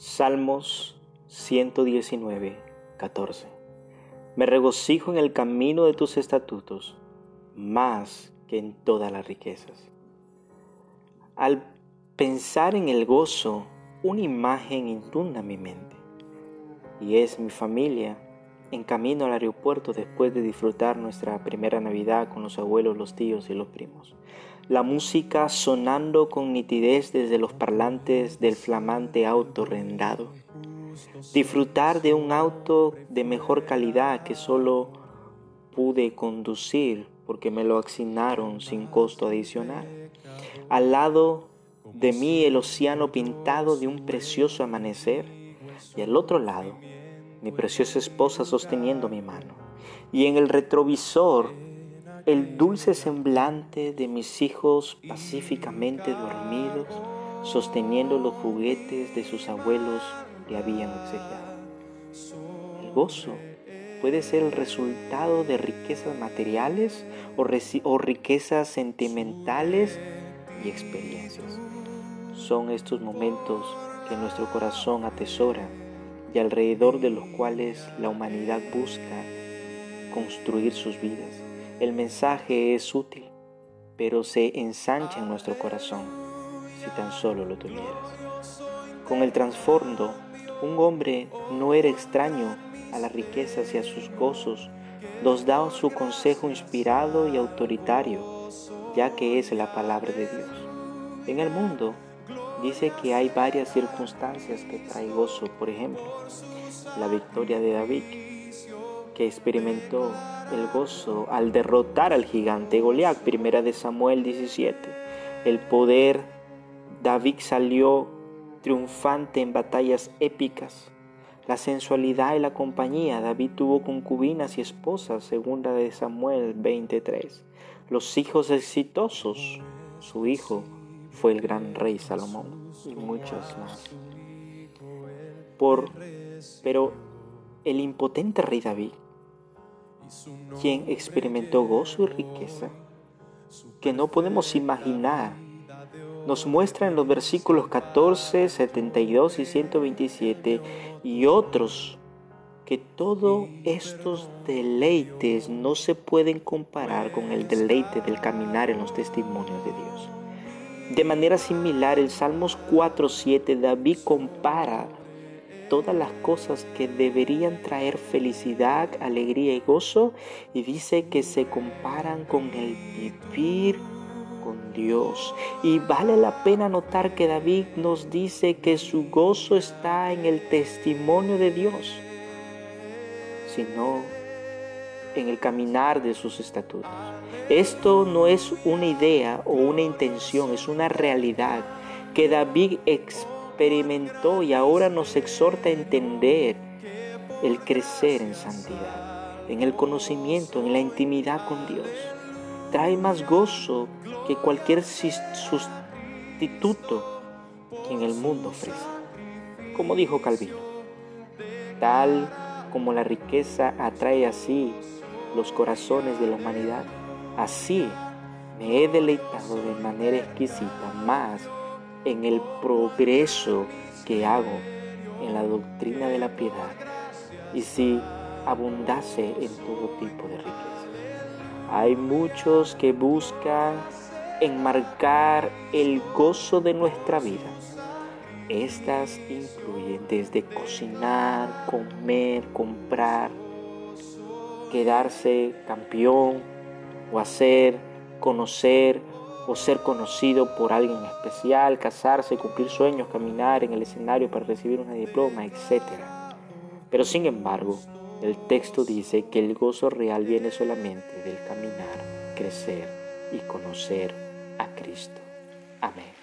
Salmos 119, 14. Me regocijo en el camino de tus estatutos más que en todas las riquezas. Al pensar en el gozo, una imagen inunda mi mente y es mi familia en camino al aeropuerto después de disfrutar nuestra primera Navidad con los abuelos, los tíos y los primos. La música sonando con nitidez desde los parlantes del flamante auto rendado. Disfrutar de un auto de mejor calidad que solo pude conducir porque me lo asignaron sin costo adicional. Al lado de mí el océano pintado de un precioso amanecer y al otro lado mi preciosa esposa sosteniendo mi mano, y en el retrovisor el dulce semblante de mis hijos pacíficamente dormidos, sosteniendo los juguetes de sus abuelos que habían obsequiado. El gozo puede ser el resultado de riquezas materiales o, o riquezas sentimentales y experiencias. Son estos momentos que nuestro corazón atesora y alrededor de los cuales la humanidad busca construir sus vidas. El mensaje es útil, pero se ensancha en nuestro corazón si tan solo lo tuvieras. Con el trasfondo, un hombre no era extraño a las riquezas y a sus gozos, nos da su consejo inspirado y autoritario, ya que es la palabra de Dios. En el mundo, Dice que hay varias circunstancias que trae gozo, por ejemplo, la victoria de David, que experimentó el gozo al derrotar al gigante Goliat, primera de Samuel 17. El poder, David salió triunfante en batallas épicas. La sensualidad y la compañía, David tuvo concubinas y esposas, segunda de Samuel 23. Los hijos exitosos, su hijo fue el gran rey Salomón y muchos más. Por, pero el impotente rey David, quien experimentó gozo y riqueza, que no podemos imaginar, nos muestra en los versículos 14, 72 y 127 y otros que todos estos deleites no se pueden comparar con el deleite del caminar en los testimonios de Dios. De manera similar, el Salmos 4.7, David compara todas las cosas que deberían traer felicidad, alegría y gozo y dice que se comparan con el vivir con Dios. Y vale la pena notar que David nos dice que su gozo está en el testimonio de Dios, sino en el caminar de sus estatutos. Esto no es una idea o una intención, es una realidad que David experimentó y ahora nos exhorta a entender el crecer en santidad, en el conocimiento, en la intimidad con Dios. Trae más gozo que cualquier sustituto que en el mundo ofrece. Como dijo Calvino, tal como la riqueza atrae así los corazones de la humanidad, así me he deleitado de manera exquisita más en el progreso que hago en la doctrina de la piedad y si abundase en todo tipo de riqueza. Hay muchos que buscan enmarcar el gozo de nuestra vida. Estas incluyen desde cocinar, comer, comprar, quedarse campeón o hacer, conocer o ser conocido por alguien especial, casarse, cumplir sueños, caminar en el escenario para recibir una diploma, etc. Pero sin embargo, el texto dice que el gozo real viene solamente del caminar, crecer y conocer a Cristo. Amén.